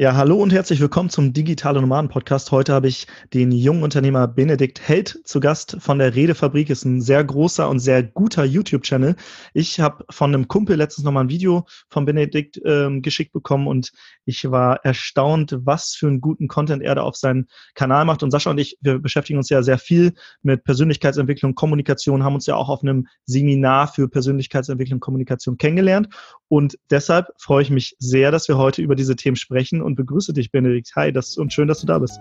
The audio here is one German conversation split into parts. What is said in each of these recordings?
Ja, hallo und herzlich willkommen zum Digitale Nomaden Podcast. Heute habe ich den jungen Unternehmer Benedikt Held zu Gast von der Redefabrik. Ist ein sehr großer und sehr guter YouTube-Channel. Ich habe von einem Kumpel letztens nochmal ein Video von Benedikt ähm, geschickt bekommen und ich war erstaunt, was für einen guten Content er da auf seinen Kanal macht. Und Sascha und ich, wir beschäftigen uns ja sehr viel mit Persönlichkeitsentwicklung, Kommunikation, haben uns ja auch auf einem Seminar für Persönlichkeitsentwicklung, Kommunikation kennengelernt. Und deshalb freue ich mich sehr, dass wir heute über diese Themen sprechen und begrüße dich, Benedikt. Hi, das, und schön, dass du da bist.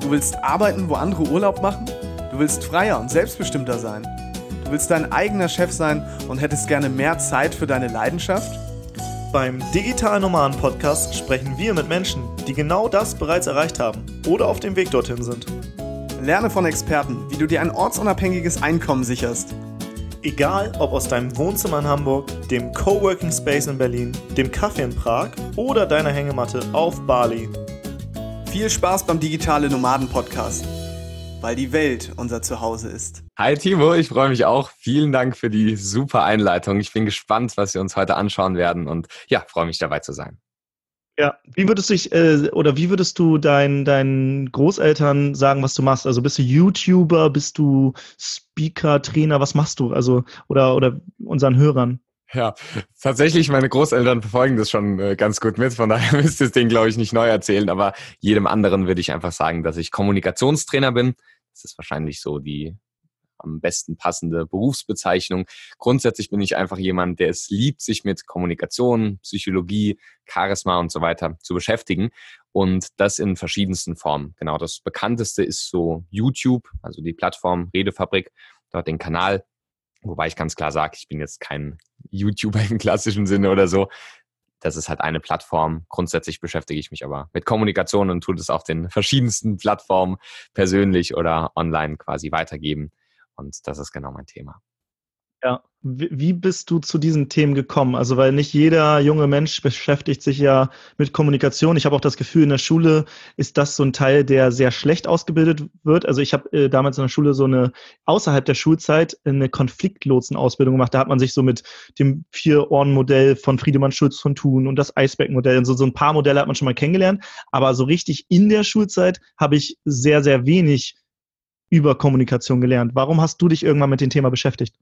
Du willst arbeiten, wo andere Urlaub machen? Du willst freier und selbstbestimmter sein? Du willst dein eigener Chef sein und hättest gerne mehr Zeit für deine Leidenschaft? Beim Digital Nomaden Podcast sprechen wir mit Menschen, die genau das bereits erreicht haben oder auf dem Weg dorthin sind. Lerne von Experten, wie du dir ein ortsunabhängiges Einkommen sicherst Egal ob aus deinem Wohnzimmer in Hamburg, dem Coworking Space in Berlin, dem Kaffee in Prag oder deiner Hängematte auf Bali. Viel Spaß beim Digitale Nomaden Podcast, weil die Welt unser Zuhause ist. Hi Timo, ich freue mich auch. Vielen Dank für die super Einleitung. Ich bin gespannt, was wir uns heute anschauen werden und ja, freue mich dabei zu sein. Ja, wie würdest du dich, äh, oder wie würdest du deinen deinen Großeltern sagen, was du machst? Also bist du YouTuber, bist du Speaker, Trainer, was machst du? Also, oder, oder unseren Hörern? Ja, tatsächlich, meine Großeltern verfolgen das schon äh, ganz gut mit, von daher müsste es denen, glaube ich, nicht neu erzählen, aber jedem anderen würde ich einfach sagen, dass ich Kommunikationstrainer bin. Das ist wahrscheinlich so die am besten passende Berufsbezeichnung. Grundsätzlich bin ich einfach jemand, der es liebt, sich mit Kommunikation, Psychologie, Charisma und so weiter zu beschäftigen. Und das in verschiedensten Formen. Genau, das bekannteste ist so YouTube, also die Plattform Redefabrik, dort den Kanal. Wobei ich ganz klar sage, ich bin jetzt kein YouTuber im klassischen Sinne oder so. Das ist halt eine Plattform. Grundsätzlich beschäftige ich mich aber mit Kommunikation und tue das auf den verschiedensten Plattformen persönlich oder online quasi weitergeben. Und das ist genau mein Thema. Ja, wie bist du zu diesen Themen gekommen? Also, weil nicht jeder junge Mensch beschäftigt sich ja mit Kommunikation. Ich habe auch das Gefühl, in der Schule ist das so ein Teil, der sehr schlecht ausgebildet wird. Also, ich habe äh, damals in der Schule so eine, außerhalb der Schulzeit, eine Konfliktlotsenausbildung gemacht. Da hat man sich so mit dem Vier-Ohren-Modell von Friedemann Schulz von Thun und das Eisberg-Modell und so, so ein paar Modelle hat man schon mal kennengelernt. Aber so richtig in der Schulzeit habe ich sehr, sehr wenig über Kommunikation gelernt. Warum hast du dich irgendwann mit dem Thema beschäftigt?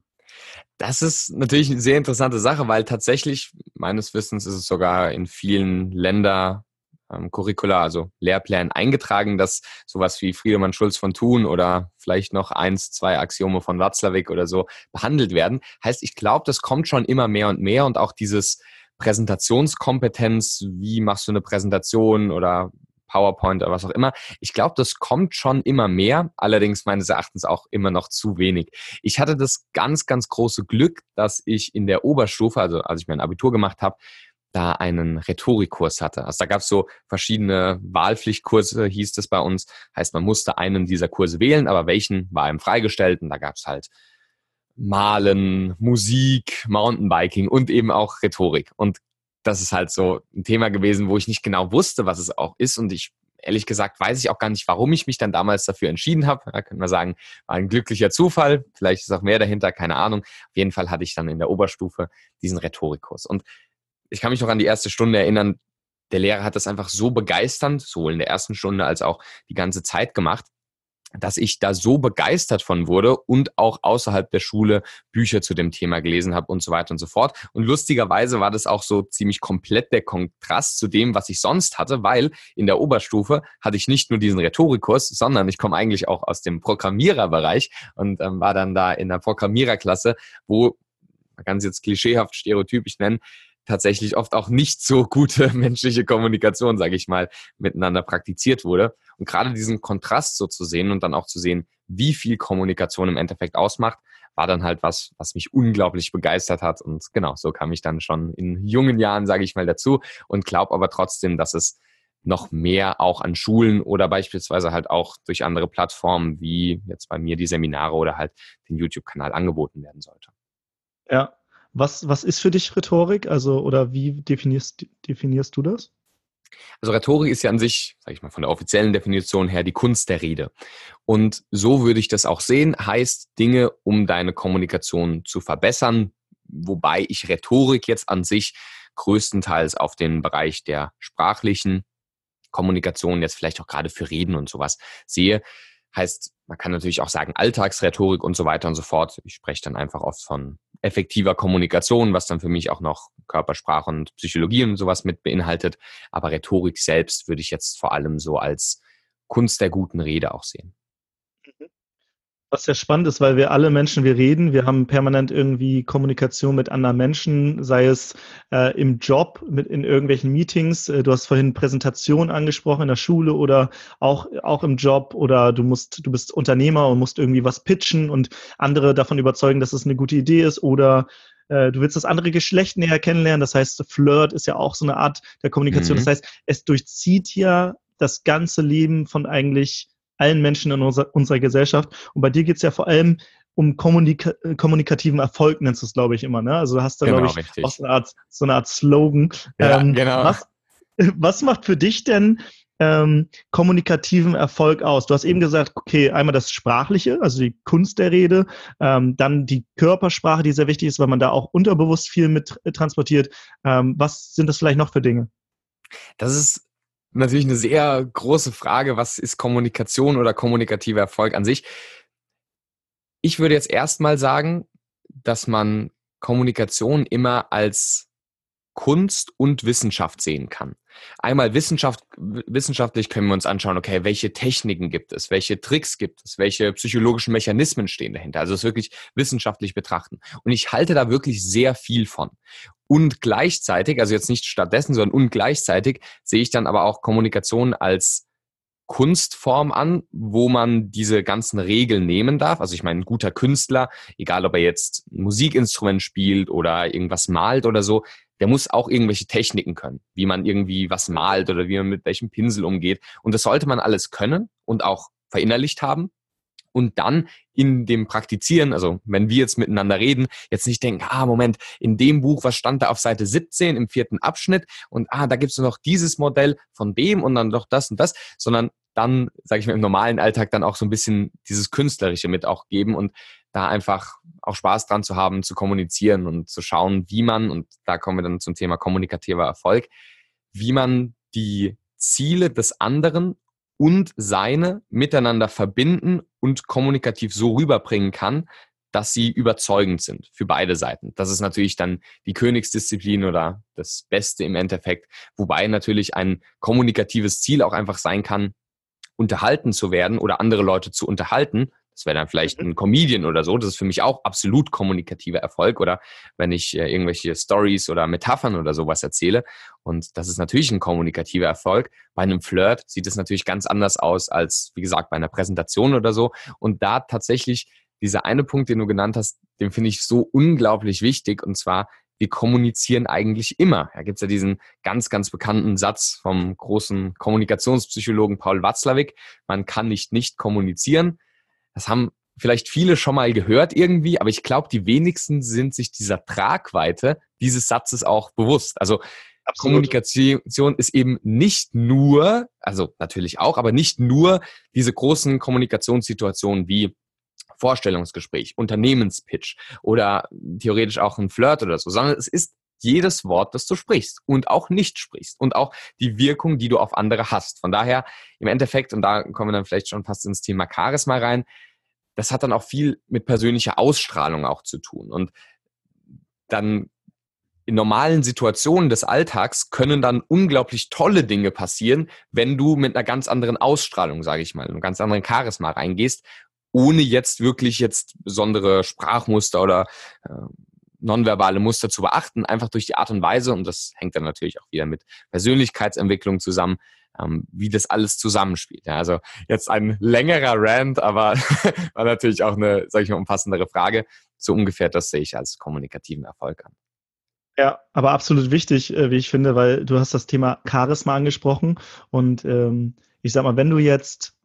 Das ist natürlich eine sehr interessante Sache, weil tatsächlich meines Wissens ist es sogar in vielen Länder ähm, Curricula, also Lehrplänen eingetragen, dass sowas wie Friedemann Schulz von Thun oder vielleicht noch eins, zwei Axiome von Watzlawick oder so behandelt werden. Heißt, ich glaube, das kommt schon immer mehr und mehr und auch dieses Präsentationskompetenz, wie machst du eine Präsentation oder PowerPoint oder was auch immer. Ich glaube, das kommt schon immer mehr, allerdings meines Erachtens auch immer noch zu wenig. Ich hatte das ganz, ganz große Glück, dass ich in der Oberstufe, also als ich mein Abitur gemacht habe, da einen Rhetorikkurs hatte. Also da gab es so verschiedene Wahlpflichtkurse, hieß es bei uns. Heißt, man musste einen dieser Kurse wählen, aber welchen war einem freigestellt und da gab es halt Malen, Musik, Mountainbiking und eben auch Rhetorik. Und das ist halt so ein Thema gewesen, wo ich nicht genau wusste, was es auch ist. Und ich, ehrlich gesagt, weiß ich auch gar nicht, warum ich mich dann damals dafür entschieden habe. Da könnte man sagen, war ein glücklicher Zufall. Vielleicht ist auch mehr dahinter, keine Ahnung. Auf jeden Fall hatte ich dann in der Oberstufe diesen Rhetorikkurs. Und ich kann mich noch an die erste Stunde erinnern. Der Lehrer hat das einfach so begeisternd, sowohl in der ersten Stunde als auch die ganze Zeit gemacht, dass ich da so begeistert von wurde und auch außerhalb der Schule Bücher zu dem Thema gelesen habe und so weiter und so fort. Und lustigerweise war das auch so ziemlich komplett der Kontrast zu dem, was ich sonst hatte, weil in der Oberstufe hatte ich nicht nur diesen Rhetorikkurs, sondern ich komme eigentlich auch aus dem Programmiererbereich und ähm, war dann da in der Programmiererklasse, wo man kann es jetzt klischeehaft stereotypisch nennen, tatsächlich oft auch nicht so gute menschliche Kommunikation, sage ich mal, miteinander praktiziert wurde. Und gerade diesen Kontrast so zu sehen und dann auch zu sehen, wie viel Kommunikation im Endeffekt ausmacht, war dann halt was, was mich unglaublich begeistert hat. Und genau, so kam ich dann schon in jungen Jahren, sage ich mal, dazu und glaube aber trotzdem, dass es noch mehr auch an Schulen oder beispielsweise halt auch durch andere Plattformen wie jetzt bei mir die Seminare oder halt den YouTube-Kanal angeboten werden sollte. Ja, was, was ist für dich Rhetorik? Also, oder wie definierst, definierst du das? Also Rhetorik ist ja an sich, sage ich mal, von der offiziellen Definition her die Kunst der Rede. Und so würde ich das auch sehen, heißt Dinge, um deine Kommunikation zu verbessern, wobei ich Rhetorik jetzt an sich größtenteils auf den Bereich der sprachlichen Kommunikation, jetzt vielleicht auch gerade für Reden und sowas sehe. Heißt, man kann natürlich auch sagen Alltagsrhetorik und so weiter und so fort. Ich spreche dann einfach oft von effektiver Kommunikation, was dann für mich auch noch Körpersprache und Psychologie und sowas mit beinhaltet. Aber Rhetorik selbst würde ich jetzt vor allem so als Kunst der guten Rede auch sehen. Was sehr spannend ist, weil wir alle Menschen, wir reden, wir haben permanent irgendwie Kommunikation mit anderen Menschen, sei es äh, im Job, mit in irgendwelchen Meetings. Äh, du hast vorhin Präsentation angesprochen in der Schule oder auch, auch im Job oder du musst, du bist Unternehmer und musst irgendwie was pitchen und andere davon überzeugen, dass es eine gute Idee ist oder äh, du willst das andere Geschlecht näher kennenlernen. Das heißt, Flirt ist ja auch so eine Art der Kommunikation. Mhm. Das heißt, es durchzieht ja das ganze Leben von eigentlich allen Menschen in unserer, unserer Gesellschaft. Und bei dir geht es ja vor allem um kommunika kommunikativen Erfolg, nennst du es, glaube ich, immer. Ne? Also du hast da, genau, glaube ich, richtig. auch so eine, Art, so eine Art Slogan. Ja, ähm, genau. Was, was macht für dich denn ähm, kommunikativen Erfolg aus? Du hast eben gesagt, okay, einmal das Sprachliche, also die Kunst der Rede, ähm, dann die Körpersprache, die sehr wichtig ist, weil man da auch unterbewusst viel mit transportiert. Ähm, was sind das vielleicht noch für Dinge? Das ist natürlich eine sehr große Frage, was ist Kommunikation oder kommunikativer Erfolg an sich? Ich würde jetzt erstmal sagen, dass man Kommunikation immer als Kunst und Wissenschaft sehen kann. Einmal Wissenschaft, wissenschaftlich können wir uns anschauen, okay, welche Techniken gibt es, welche Tricks gibt es, welche psychologischen Mechanismen stehen dahinter. Also es wirklich wissenschaftlich betrachten. Und ich halte da wirklich sehr viel von. Und gleichzeitig, also jetzt nicht stattdessen, sondern und gleichzeitig sehe ich dann aber auch Kommunikation als Kunstform an, wo man diese ganzen Regeln nehmen darf. Also ich meine, ein guter Künstler, egal ob er jetzt ein Musikinstrument spielt oder irgendwas malt oder so, der muss auch irgendwelche Techniken können, wie man irgendwie was malt oder wie man mit welchem Pinsel umgeht. Und das sollte man alles können und auch verinnerlicht haben. Und dann in dem Praktizieren, also wenn wir jetzt miteinander reden, jetzt nicht denken, ah, Moment, in dem Buch, was stand da auf Seite 17 im vierten Abschnitt und ah, da gibt es noch dieses Modell von dem und dann noch das und das, sondern dann, sage ich mal, im normalen Alltag dann auch so ein bisschen dieses Künstlerische mit auch geben und da einfach auch Spaß dran zu haben, zu kommunizieren und zu schauen, wie man, und da kommen wir dann zum Thema kommunikativer Erfolg, wie man die Ziele des anderen und seine miteinander verbinden und kommunikativ so rüberbringen kann, dass sie überzeugend sind für beide Seiten. Das ist natürlich dann die Königsdisziplin oder das Beste im Endeffekt, wobei natürlich ein kommunikatives Ziel auch einfach sein kann, unterhalten zu werden oder andere Leute zu unterhalten, das wäre dann vielleicht mhm. ein Comedian oder so. Das ist für mich auch absolut kommunikativer Erfolg. Oder wenn ich äh, irgendwelche Stories oder Metaphern oder sowas erzähle. Und das ist natürlich ein kommunikativer Erfolg. Bei einem Flirt sieht es natürlich ganz anders aus als, wie gesagt, bei einer Präsentation oder so. Und da tatsächlich dieser eine Punkt, den du genannt hast, den finde ich so unglaublich wichtig. Und zwar, wir kommunizieren eigentlich immer. Da gibt es ja diesen ganz, ganz bekannten Satz vom großen Kommunikationspsychologen Paul Watzlawick. Man kann nicht nicht kommunizieren. Das haben vielleicht viele schon mal gehört irgendwie, aber ich glaube, die wenigsten sind sich dieser Tragweite dieses Satzes auch bewusst. Also Absolut. Kommunikation ist eben nicht nur, also natürlich auch, aber nicht nur diese großen Kommunikationssituationen wie Vorstellungsgespräch, Unternehmenspitch oder theoretisch auch ein Flirt oder so, sondern es ist jedes Wort, das du sprichst und auch nicht sprichst und auch die Wirkung, die du auf andere hast. Von daher im Endeffekt, und da kommen wir dann vielleicht schon fast ins Thema Charisma rein, das hat dann auch viel mit persönlicher Ausstrahlung auch zu tun. Und dann in normalen Situationen des Alltags können dann unglaublich tolle Dinge passieren, wenn du mit einer ganz anderen Ausstrahlung, sage ich mal, einem ganz anderen Charisma reingehst, ohne jetzt wirklich jetzt besondere Sprachmuster oder äh, nonverbale Muster zu beachten, einfach durch die Art und Weise, und das hängt dann natürlich auch wieder mit Persönlichkeitsentwicklung zusammen, ähm, wie das alles zusammenspielt. Ja, also jetzt ein längerer Rant, aber war natürlich auch eine, sage ich mal, umfassendere Frage. So ungefähr das sehe ich als kommunikativen Erfolg an. Ja, aber absolut wichtig, äh, wie ich finde, weil du hast das Thema Charisma angesprochen und ähm, ich sag mal, wenn du jetzt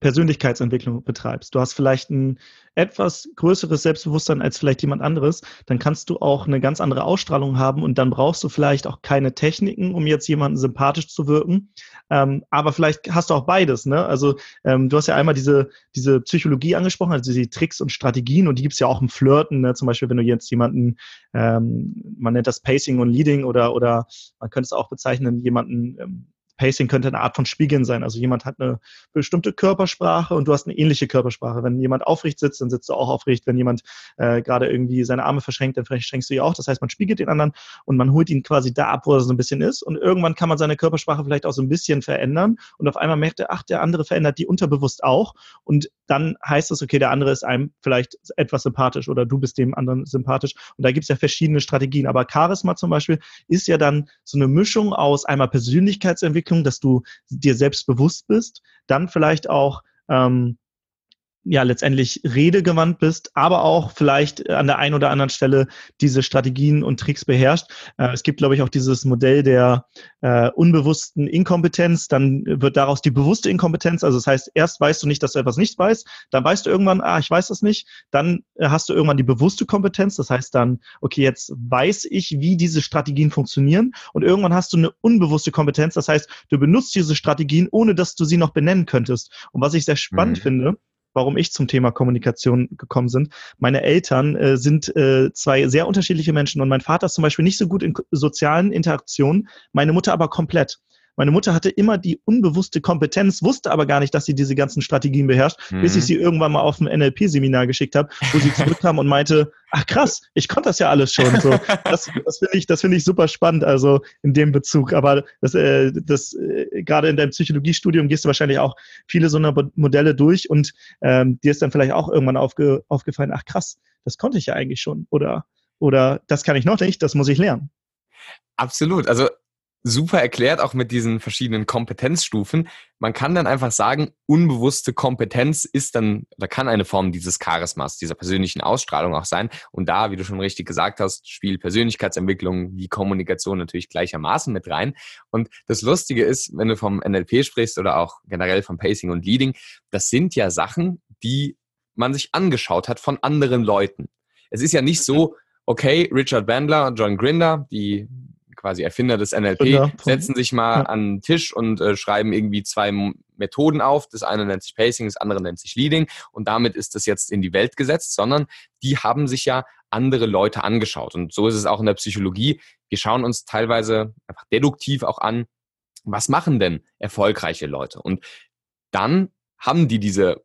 Persönlichkeitsentwicklung betreibst, du hast vielleicht ein etwas größeres Selbstbewusstsein als vielleicht jemand anderes, dann kannst du auch eine ganz andere Ausstrahlung haben und dann brauchst du vielleicht auch keine Techniken, um jetzt jemanden sympathisch zu wirken. Ähm, aber vielleicht hast du auch beides. Ne? Also ähm, du hast ja einmal diese, diese Psychologie angesprochen, also die Tricks und Strategien und die gibt's ja auch im Flirten. Ne? Zum Beispiel, wenn du jetzt jemanden, ähm, man nennt das Pacing und Leading oder, oder man könnte es auch bezeichnen, jemanden ähm, Pacing könnte eine Art von Spiegeln sein. Also jemand hat eine bestimmte Körpersprache und du hast eine ähnliche Körpersprache. Wenn jemand aufrecht sitzt, dann sitzt du auch aufrecht. Wenn jemand äh, gerade irgendwie seine Arme verschränkt, dann verschränkst du die auch. Das heißt, man spiegelt den anderen und man holt ihn quasi da ab, wo er so ein bisschen ist. Und irgendwann kann man seine Körpersprache vielleicht auch so ein bisschen verändern. Und auf einmal merkt er, ach, der andere verändert die unterbewusst auch. Und dann heißt es, okay, der andere ist einem vielleicht etwas sympathisch oder du bist dem anderen sympathisch. Und da gibt es ja verschiedene Strategien. Aber Charisma zum Beispiel ist ja dann so eine Mischung aus einmal Persönlichkeitsentwicklung, dass du dir selbst bewusst bist, dann vielleicht auch ähm, ja letztendlich redegewandt bist, aber auch vielleicht an der einen oder anderen Stelle diese Strategien und Tricks beherrscht. Äh, es gibt, glaube ich, auch dieses Modell der äh, unbewussten Inkompetenz, dann wird daraus die bewusste Inkompetenz. Also das heißt, erst weißt du nicht, dass du etwas nicht weißt, dann weißt du irgendwann, ah, ich weiß das nicht, dann äh, hast du irgendwann die bewusste Kompetenz, das heißt dann, okay, jetzt weiß ich, wie diese Strategien funktionieren und irgendwann hast du eine unbewusste Kompetenz, das heißt, du benutzt diese Strategien, ohne dass du sie noch benennen könntest. Und was ich sehr spannend mhm. finde, warum ich zum Thema Kommunikation gekommen bin. Meine Eltern äh, sind äh, zwei sehr unterschiedliche Menschen und mein Vater ist zum Beispiel nicht so gut in sozialen Interaktionen, meine Mutter aber komplett. Meine Mutter hatte immer die unbewusste Kompetenz, wusste aber gar nicht, dass sie diese ganzen Strategien beherrscht, mhm. bis ich sie irgendwann mal auf ein NLP-Seminar geschickt habe, wo sie zurückkam und meinte, ach krass, ich konnte das ja alles schon. So, das das finde ich, das finde ich super spannend, also in dem Bezug. Aber das, äh, das äh, gerade in deinem Psychologiestudium gehst du wahrscheinlich auch viele so eine Modelle durch und ähm, dir ist dann vielleicht auch irgendwann aufge, aufgefallen, ach krass, das konnte ich ja eigentlich schon. Oder, oder das kann ich noch nicht, das muss ich lernen. Absolut. Also super erklärt, auch mit diesen verschiedenen Kompetenzstufen. Man kann dann einfach sagen, unbewusste Kompetenz ist dann, oder kann eine Form dieses Charismas, dieser persönlichen Ausstrahlung auch sein. Und da, wie du schon richtig gesagt hast, spielt Persönlichkeitsentwicklung wie Kommunikation natürlich gleichermaßen mit rein. Und das Lustige ist, wenn du vom NLP sprichst oder auch generell vom Pacing und Leading, das sind ja Sachen, die man sich angeschaut hat von anderen Leuten. Es ist ja nicht so, okay, Richard Bandler und John Grinder, die quasi Erfinder des NLP, setzen sich mal ja. an den Tisch und äh, schreiben irgendwie zwei Methoden auf. Das eine nennt sich Pacing, das andere nennt sich Leading und damit ist das jetzt in die Welt gesetzt, sondern die haben sich ja andere Leute angeschaut. Und so ist es auch in der Psychologie. Wir schauen uns teilweise einfach deduktiv auch an, was machen denn erfolgreiche Leute? Und dann haben die diese